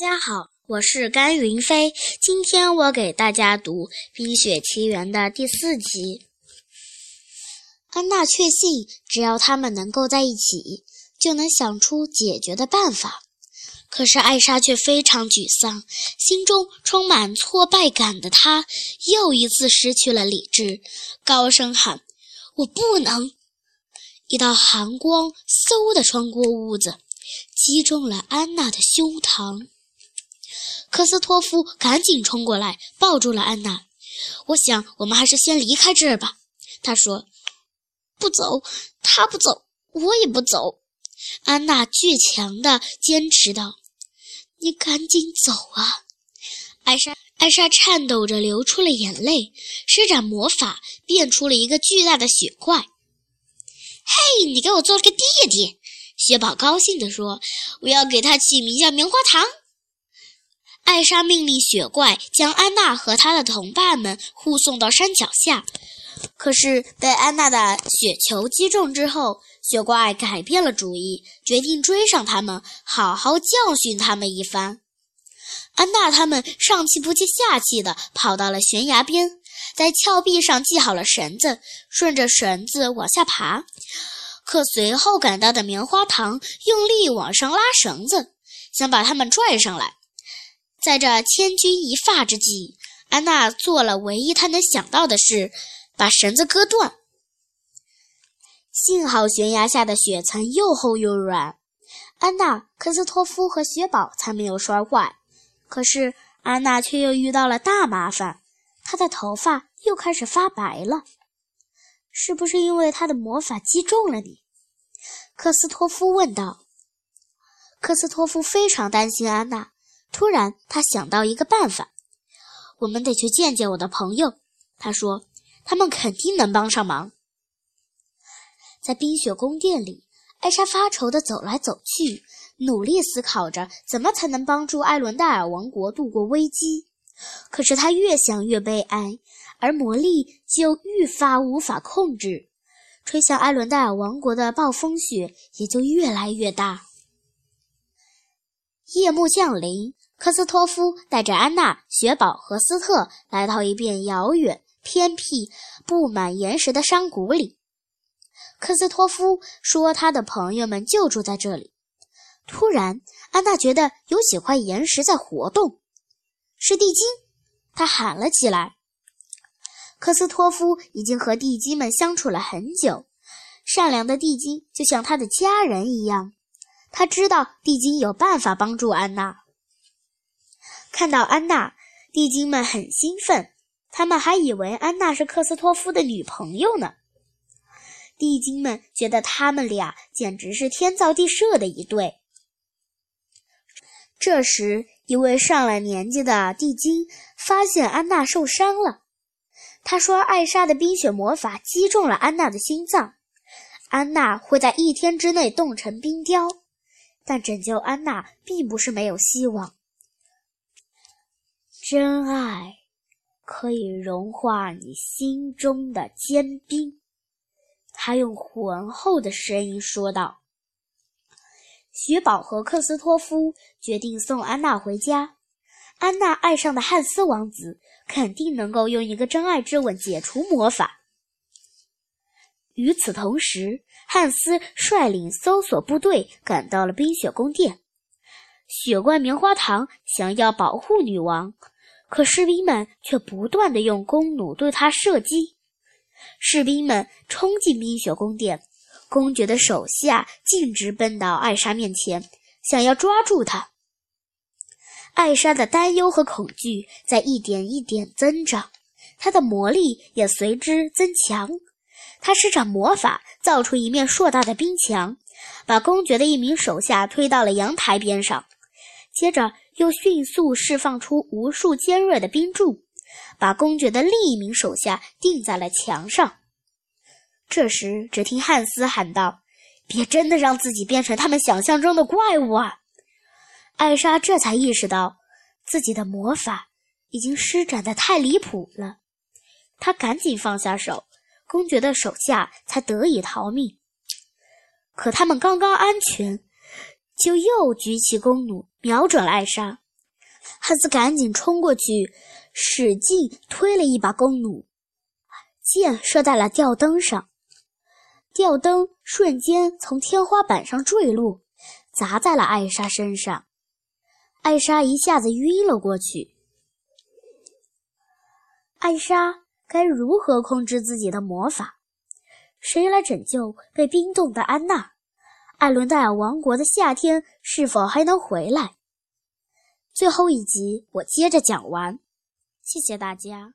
大家好，我是甘云飞。今天我给大家读《冰雪奇缘》的第四集。安娜确信，只要他们能够在一起，就能想出解决的办法。可是艾莎却非常沮丧，心中充满挫败感的她又一次失去了理智，高声喊：“我不能！”一道寒光嗖地穿过屋子，击中了安娜的胸膛。科斯托夫赶紧冲过来，抱住了安娜。我想，我们还是先离开这儿吧。他说：“不走，他不走，我也不走。”安娜倔强地坚持道：“你赶紧走啊！”艾莎，艾莎颤抖着流出了眼泪，施展魔法变出了一个巨大的雪怪。嘿，你给我做了个弟弟！雪宝高兴地说：“我要给他起名叫棉花糖。”艾莎命令雪怪将安娜和她的同伴们护送到山脚下。可是被安娜的雪球击中之后，雪怪改变了主意，决定追上他们，好好教训他们一番。安娜他们上气不接下气地跑到了悬崖边，在峭壁上系好了绳子，顺着绳子往下爬。可随后赶到的棉花糖用力往上拉绳子，想把他们拽上来。在这千钧一发之际，安娜做了唯一她能想到的事，把绳子割断。幸好悬崖下的雪层又厚又软，安娜、科斯托夫和雪宝才没有摔坏。可是安娜却又遇到了大麻烦，她的头发又开始发白了。是不是因为她的魔法击中了你？科斯托夫问道。科斯托夫非常担心安娜。突然，他想到一个办法：我们得去见见我的朋友。他说：“他们肯定能帮上忙。”在冰雪宫殿里，艾莎发愁地走来走去，努力思考着怎么才能帮助艾伦戴尔王国度过危机。可是她越想越悲哀，而魔力就愈发无法控制，吹向艾伦戴尔王国的暴风雪也就越来越大。夜幕降临。科斯托夫带着安娜、雪宝和斯特来到一片遥远、偏僻、布满岩石的山谷里。科斯托夫说：“他的朋友们就住在这里。”突然，安娜觉得有几块岩石在活动，是地精！她喊了起来。科斯托夫已经和地精们相处了很久，善良的地精就像他的家人一样。他知道地精有办法帮助安娜。看到安娜，地精们很兴奋，他们还以为安娜是克斯托夫的女朋友呢。地精们觉得他们俩简直是天造地设的一对。这时，一位上了年纪的地精发现安娜受伤了，他说：“艾莎的冰雪魔法击中了安娜的心脏，安娜会在一天之内冻成冰雕。但拯救安娜并不是没有希望。”真爱可以融化你心中的坚冰，他用浑厚的声音说道。雪宝和克斯托夫决定送安娜回家。安娜爱上的汉斯王子肯定能够用一个真爱之吻解除魔法。与此同时，汉斯率领搜索部队赶到了冰雪宫殿。雪怪棉花糖想要保护女王。可士兵们却不断地用弓弩对他射击，士兵们冲进冰雪宫殿，公爵的手下径直奔到艾莎面前，想要抓住她。艾莎的担忧和恐惧在一点一点增长，她的魔力也随之增强。她施展魔法，造出一面硕大的冰墙，把公爵的一名手下推到了阳台边上，接着。又迅速释放出无数尖锐的冰柱，把公爵的另一名手下钉在了墙上。这时，只听汉斯喊道：“别真的让自己变成他们想象中的怪物啊！”艾莎这才意识到自己的魔法已经施展的太离谱了，她赶紧放下手，公爵的手下才得以逃命。可他们刚刚安全。就又举起弓弩，瞄准了艾莎。汉斯赶紧冲过去，使劲推了一把弓弩，箭射在了吊灯上，吊灯瞬间从天花板上坠落，砸在了艾莎身上，艾莎一下子晕了过去。艾莎该如何控制自己的魔法？谁来拯救被冰冻的安娜？艾伦戴尔王国的夏天是否还能回来？最后一集我接着讲完，谢谢大家。